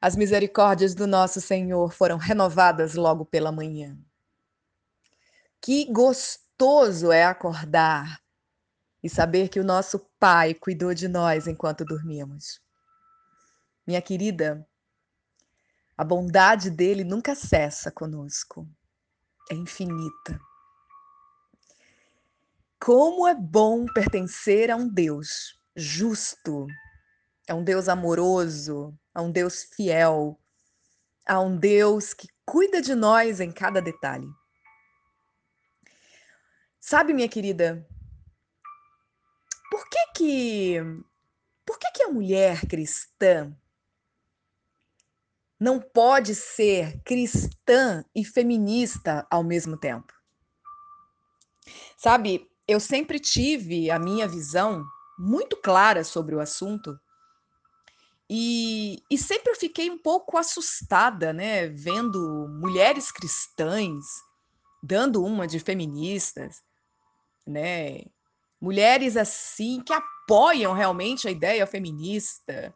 As misericórdias do nosso Senhor foram renovadas logo pela manhã. Que gostoso é acordar e saber que o nosso Pai cuidou de nós enquanto dormíamos. Minha querida, a bondade dele nunca cessa conosco, é infinita. Como é bom pertencer a um Deus justo, a um Deus amoroso, a um Deus fiel, a um Deus que cuida de nós em cada detalhe. Sabe, minha querida, por que que por que que a mulher cristã não pode ser cristã e feminista ao mesmo tempo? Sabe, eu sempre tive a minha visão muito clara sobre o assunto e, e sempre eu fiquei um pouco assustada, né, vendo mulheres cristãs dando uma de feministas, né, mulheres assim que apoiam realmente a ideia feminista.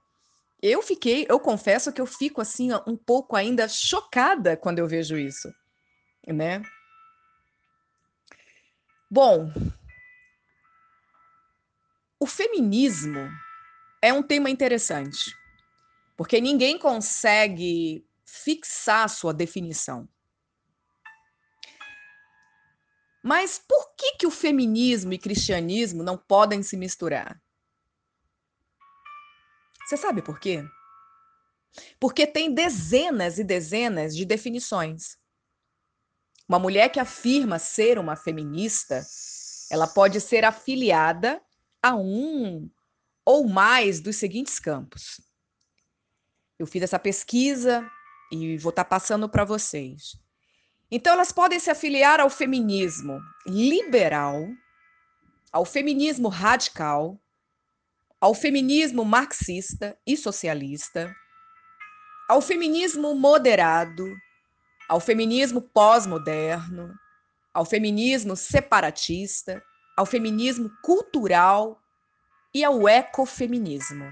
Eu fiquei, eu confesso que eu fico assim um pouco ainda chocada quando eu vejo isso, né? Bom, o feminismo é um tema interessante, porque ninguém consegue fixar sua definição. Mas por que, que o feminismo e cristianismo não podem se misturar? Você sabe por quê? Porque tem dezenas e dezenas de definições. Uma mulher que afirma ser uma feminista, ela pode ser afiliada a um ou mais dos seguintes campos. Eu fiz essa pesquisa e vou estar passando para vocês. Então, elas podem se afiliar ao feminismo liberal, ao feminismo radical, ao feminismo marxista e socialista, ao feminismo moderado, ao feminismo pós-moderno, ao feminismo separatista, ao feminismo cultural e ao ecofeminismo.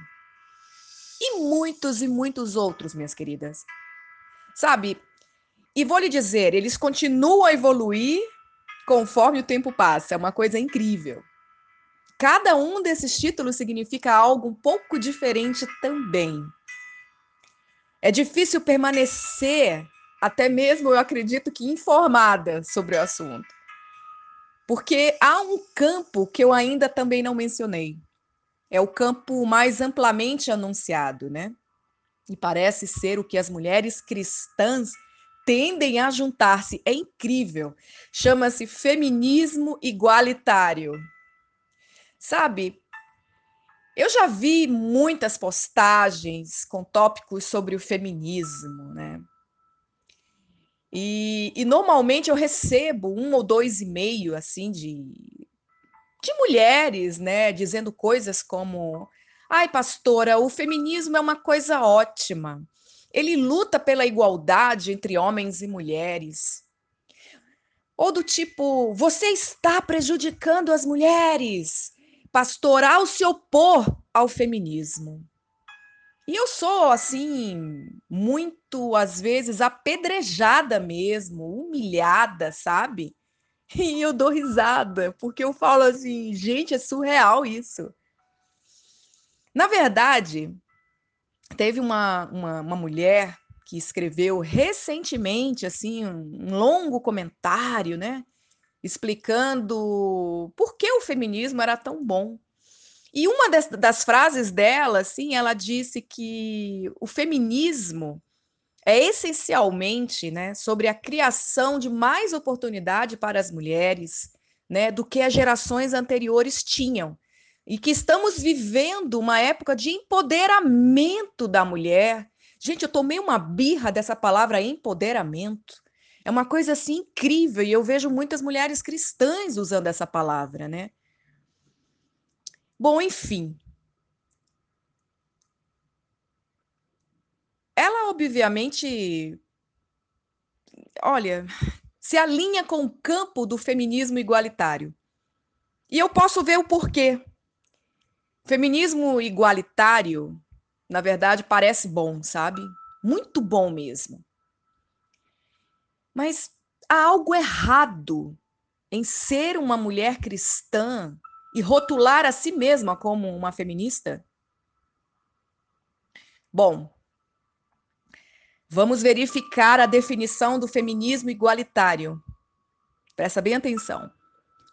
E muitos e muitos outros, minhas queridas. Sabe, e vou lhe dizer, eles continuam a evoluir conforme o tempo passa. É uma coisa incrível. Cada um desses títulos significa algo um pouco diferente também. É difícil permanecer, até mesmo eu acredito que informada sobre o assunto. Porque há um campo que eu ainda também não mencionei. É o campo mais amplamente anunciado, né? E parece ser o que as mulheres cristãs tendem a juntar-se. É incrível. Chama-se feminismo igualitário. Sabe, eu já vi muitas postagens com tópicos sobre o feminismo, né? E, e normalmente eu recebo um ou dois e meio assim de, de mulheres, né, dizendo coisas como: "Ai, pastora, o feminismo é uma coisa ótima. Ele luta pela igualdade entre homens e mulheres. Ou do tipo, você está prejudicando as mulheres. Pastoral se opor ao feminismo. E eu sou, assim, muito, às vezes, apedrejada mesmo, humilhada, sabe? E eu dou risada, porque eu falo assim, gente, é surreal isso. Na verdade, teve uma, uma, uma mulher que escreveu recentemente assim um longo comentário, né, explicando por que o feminismo era tão bom. E uma das, das frases dela, assim, ela disse que o feminismo é essencialmente, né, sobre a criação de mais oportunidade para as mulheres, né, do que as gerações anteriores tinham e que estamos vivendo uma época de empoderamento da mulher. Gente, eu tomei uma birra dessa palavra empoderamento. É uma coisa assim incrível e eu vejo muitas mulheres cristãs usando essa palavra, né? Bom, enfim. Ela obviamente olha, se alinha com o campo do feminismo igualitário. E eu posso ver o porquê. Feminismo igualitário, na verdade, parece bom, sabe? muito bom mesmo. Mas há algo errado em ser uma mulher cristã e rotular a si mesma como uma feminista? Bom, vamos verificar a definição do feminismo igualitário. Presta bem atenção.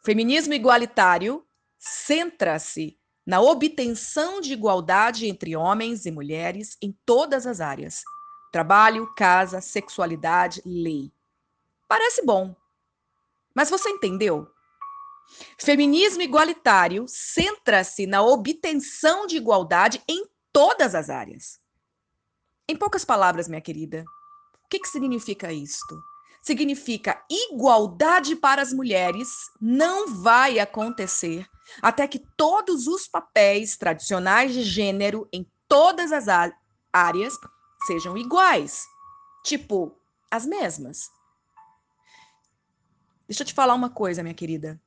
Feminismo igualitário centra-se na obtenção de igualdade entre homens e mulheres em todas as áreas: trabalho, casa, sexualidade, lei. Parece bom. Mas você entendeu? Feminismo igualitário centra-se na obtenção de igualdade em todas as áreas. Em poucas palavras, minha querida, o que, que significa isto? Significa igualdade para as mulheres não vai acontecer até que todos os papéis tradicionais de gênero em todas as áreas sejam iguais. Tipo, as mesmas. Deixa eu te falar uma coisa, minha querida.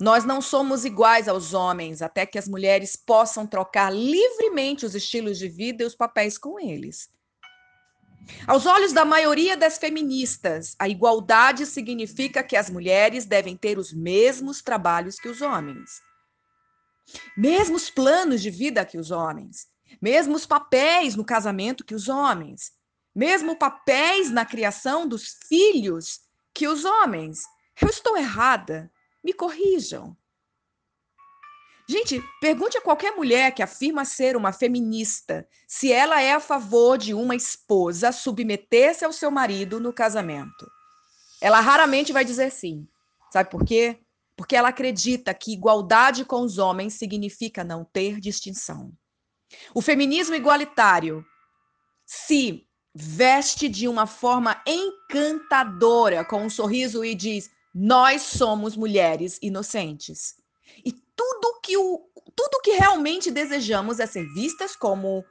Nós não somos iguais aos homens até que as mulheres possam trocar livremente os estilos de vida e os papéis com eles. Aos olhos da maioria das feministas, a igualdade significa que as mulheres devem ter os mesmos trabalhos que os homens, mesmos planos de vida que os homens, mesmos papéis no casamento que os homens, mesmo papéis na criação dos filhos que os homens. Eu estou errada? Me corrijam. Gente, pergunte a qualquer mulher que afirma ser uma feminista se ela é a favor de uma esposa submeter-se ao seu marido no casamento. Ela raramente vai dizer sim. Sabe por quê? Porque ela acredita que igualdade com os homens significa não ter distinção. O feminismo igualitário se veste de uma forma encantadora com um sorriso e diz: nós somos mulheres inocentes. E tudo que o tudo que realmente desejamos é ser vistas como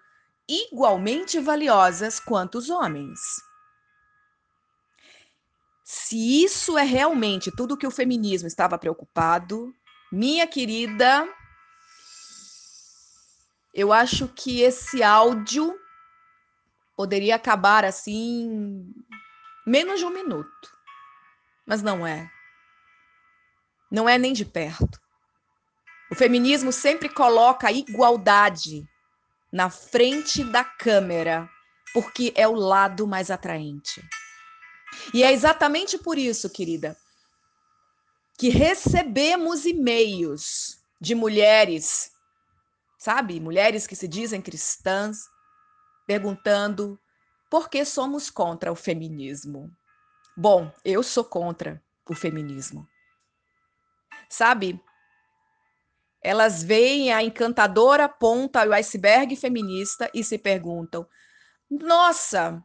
igualmente valiosas quanto os homens. Se isso é realmente tudo que o feminismo estava preocupado, minha querida, eu acho que esse áudio poderia acabar assim menos de um minuto. Mas não é. Não é nem de perto. O feminismo sempre coloca a igualdade na frente da câmera, porque é o lado mais atraente. E é exatamente por isso, querida, que recebemos e-mails de mulheres, sabe? Mulheres que se dizem cristãs, perguntando por que somos contra o feminismo. Bom, eu sou contra o feminismo. Sabe? Elas veem a encantadora ponta, o iceberg feminista e se perguntam: nossa,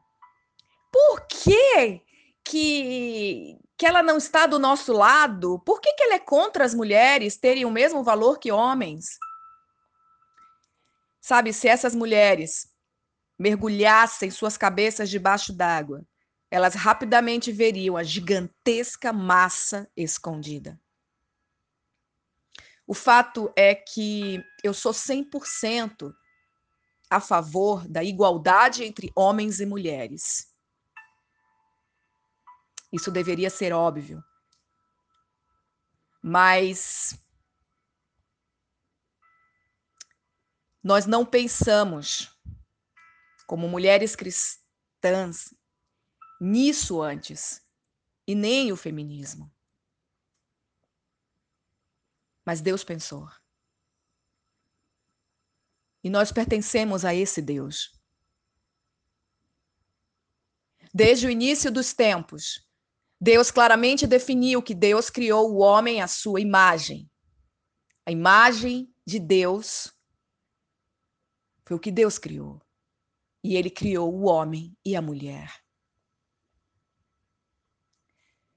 por que, que, que ela não está do nosso lado? Por que, que ela é contra as mulheres terem o mesmo valor que homens? Sabe, se essas mulheres mergulhassem suas cabeças debaixo d'água, elas rapidamente veriam a gigantesca massa escondida. O fato é que eu sou 100% a favor da igualdade entre homens e mulheres. Isso deveria ser óbvio. Mas nós não pensamos, como mulheres cristãs, nisso antes, e nem o feminismo. Mas Deus pensou. E nós pertencemos a esse Deus. Desde o início dos tempos, Deus claramente definiu que Deus criou o homem à sua imagem. A imagem de Deus foi o que Deus criou. E ele criou o homem e a mulher.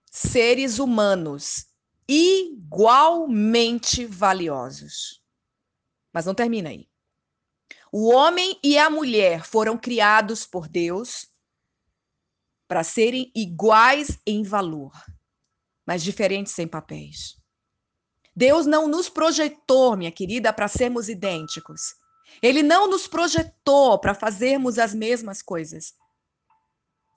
Seres humanos igualmente valiosos. Mas não termina aí. O homem e a mulher foram criados por Deus para serem iguais em valor, mas diferentes em papéis. Deus não nos projetou, minha querida, para sermos idênticos. Ele não nos projetou para fazermos as mesmas coisas.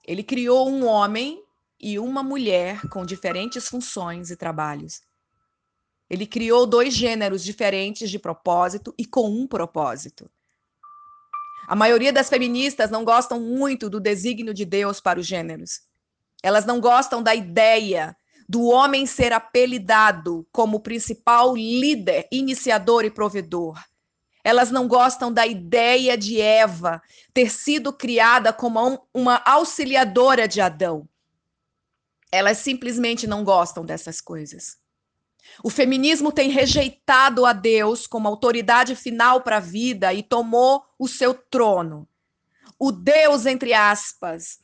Ele criou um homem e uma mulher com diferentes funções e trabalhos. Ele criou dois gêneros diferentes de propósito e com um propósito. A maioria das feministas não gostam muito do desígnio de Deus para os gêneros. Elas não gostam da ideia do homem ser apelidado como principal líder, iniciador e provedor. Elas não gostam da ideia de Eva ter sido criada como uma auxiliadora de Adão. Elas simplesmente não gostam dessas coisas. O feminismo tem rejeitado a Deus como autoridade final para a vida e tomou o seu trono. O Deus, entre aspas,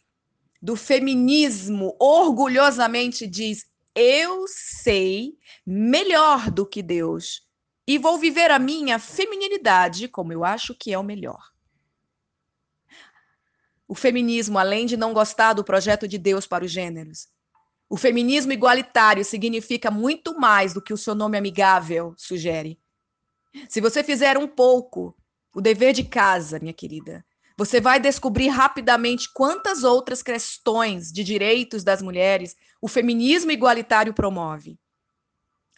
do feminismo orgulhosamente diz: Eu sei melhor do que Deus e vou viver a minha feminilidade como eu acho que é o melhor. O feminismo, além de não gostar do projeto de Deus para os gêneros, o feminismo igualitário significa muito mais do que o seu nome amigável sugere. Se você fizer um pouco o dever de casa, minha querida, você vai descobrir rapidamente quantas outras questões de direitos das mulheres o feminismo igualitário promove.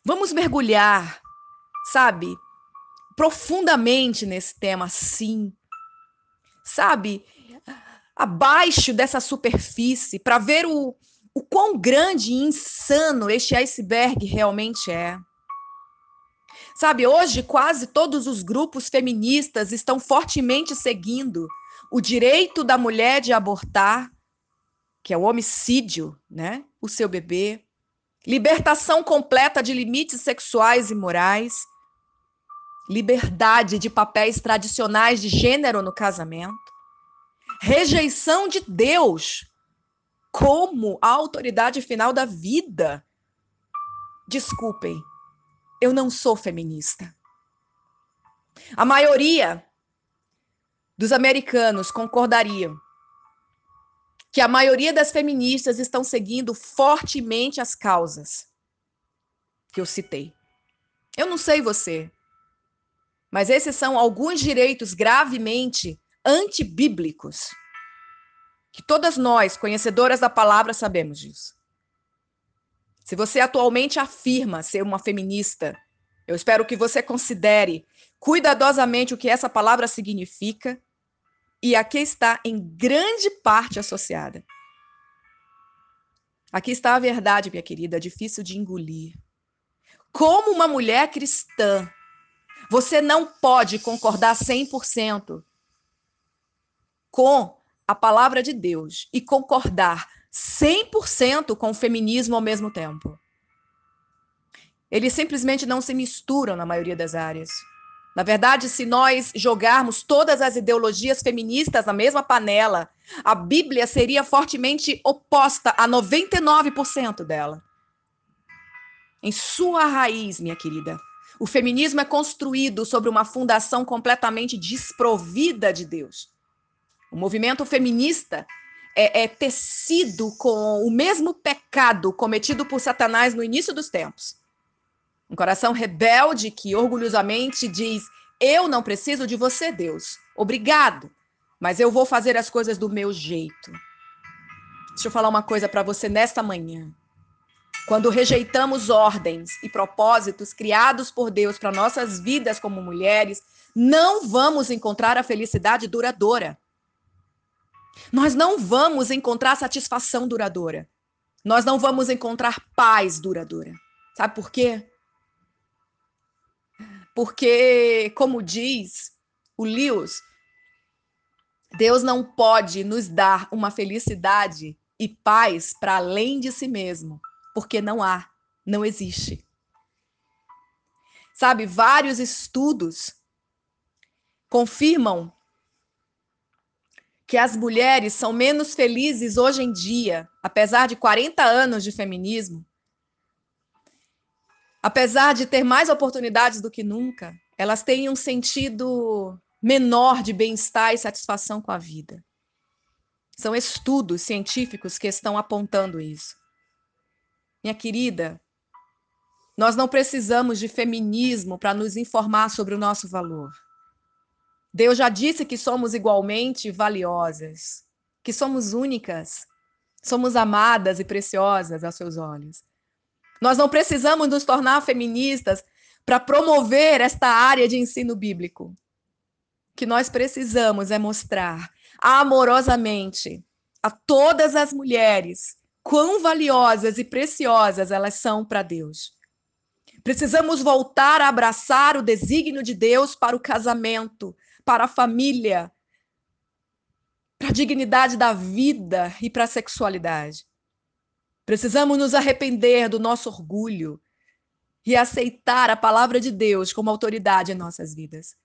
Vamos mergulhar, sabe, profundamente nesse tema, sim. Sabe, abaixo dessa superfície, para ver o, o quão grande e insano este iceberg realmente é. Sabe, hoje quase todos os grupos feministas estão fortemente seguindo o direito da mulher de abortar, que é o homicídio, né? O seu bebê, libertação completa de limites sexuais e morais, liberdade de papéis tradicionais de gênero no casamento, rejeição de Deus como a autoridade final da vida. Desculpem, eu não sou feminista. A maioria dos americanos concordariam que a maioria das feministas estão seguindo fortemente as causas que eu citei. Eu não sei você, mas esses são alguns direitos gravemente antibíblicos que todas nós, conhecedoras da palavra, sabemos disso. Se você atualmente afirma ser uma feminista, eu espero que você considere cuidadosamente o que essa palavra significa e aqui está em grande parte associada. Aqui está a verdade, minha querida, difícil de engolir. Como uma mulher cristã, você não pode concordar 100% com a palavra de Deus e concordar 100% com o feminismo ao mesmo tempo. Eles simplesmente não se misturam na maioria das áreas. Na verdade, se nós jogarmos todas as ideologias feministas na mesma panela, a Bíblia seria fortemente oposta a 99% dela. Em sua raiz, minha querida, o feminismo é construído sobre uma fundação completamente desprovida de Deus. O movimento feminista é, é tecido com o mesmo pecado cometido por Satanás no início dos tempos. Um coração rebelde que orgulhosamente diz: Eu não preciso de você, Deus. Obrigado, mas eu vou fazer as coisas do meu jeito. Deixa eu falar uma coisa para você nesta manhã. Quando rejeitamos ordens e propósitos criados por Deus para nossas vidas como mulheres, não vamos encontrar a felicidade duradoura. Nós não vamos encontrar satisfação duradoura. Nós não vamos encontrar paz duradoura. Sabe por quê? Porque, como diz o Lewis, Deus não pode nos dar uma felicidade e paz para além de si mesmo, porque não há, não existe. Sabe, vários estudos confirmam que as mulheres são menos felizes hoje em dia, apesar de 40 anos de feminismo, apesar de ter mais oportunidades do que nunca, elas têm um sentido menor de bem-estar e satisfação com a vida. São estudos científicos que estão apontando isso. Minha querida, nós não precisamos de feminismo para nos informar sobre o nosso valor. Deus já disse que somos igualmente valiosas, que somos únicas, Somos amadas e preciosas aos seus olhos. Nós não precisamos nos tornar feministas para promover esta área de ensino bíblico. O que nós precisamos é mostrar amorosamente a todas as mulheres quão valiosas e preciosas elas são para Deus. Precisamos voltar a abraçar o desígnio de Deus para o casamento, para a família, para a dignidade da vida e para a sexualidade. Precisamos nos arrepender do nosso orgulho e aceitar a palavra de Deus como autoridade em nossas vidas.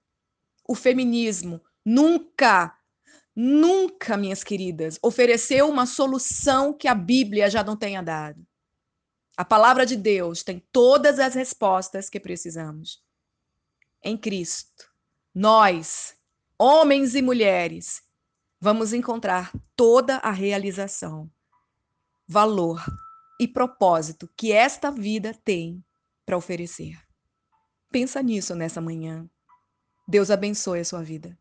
O feminismo nunca, nunca, minhas queridas, ofereceu uma solução que a Bíblia já não tenha dado. A palavra de Deus tem todas as respostas que precisamos. Em Cristo, nós, homens e mulheres, vamos encontrar toda a realização, valor e propósito que esta vida tem para oferecer. Pensa nisso nessa manhã. Deus abençoe a sua vida.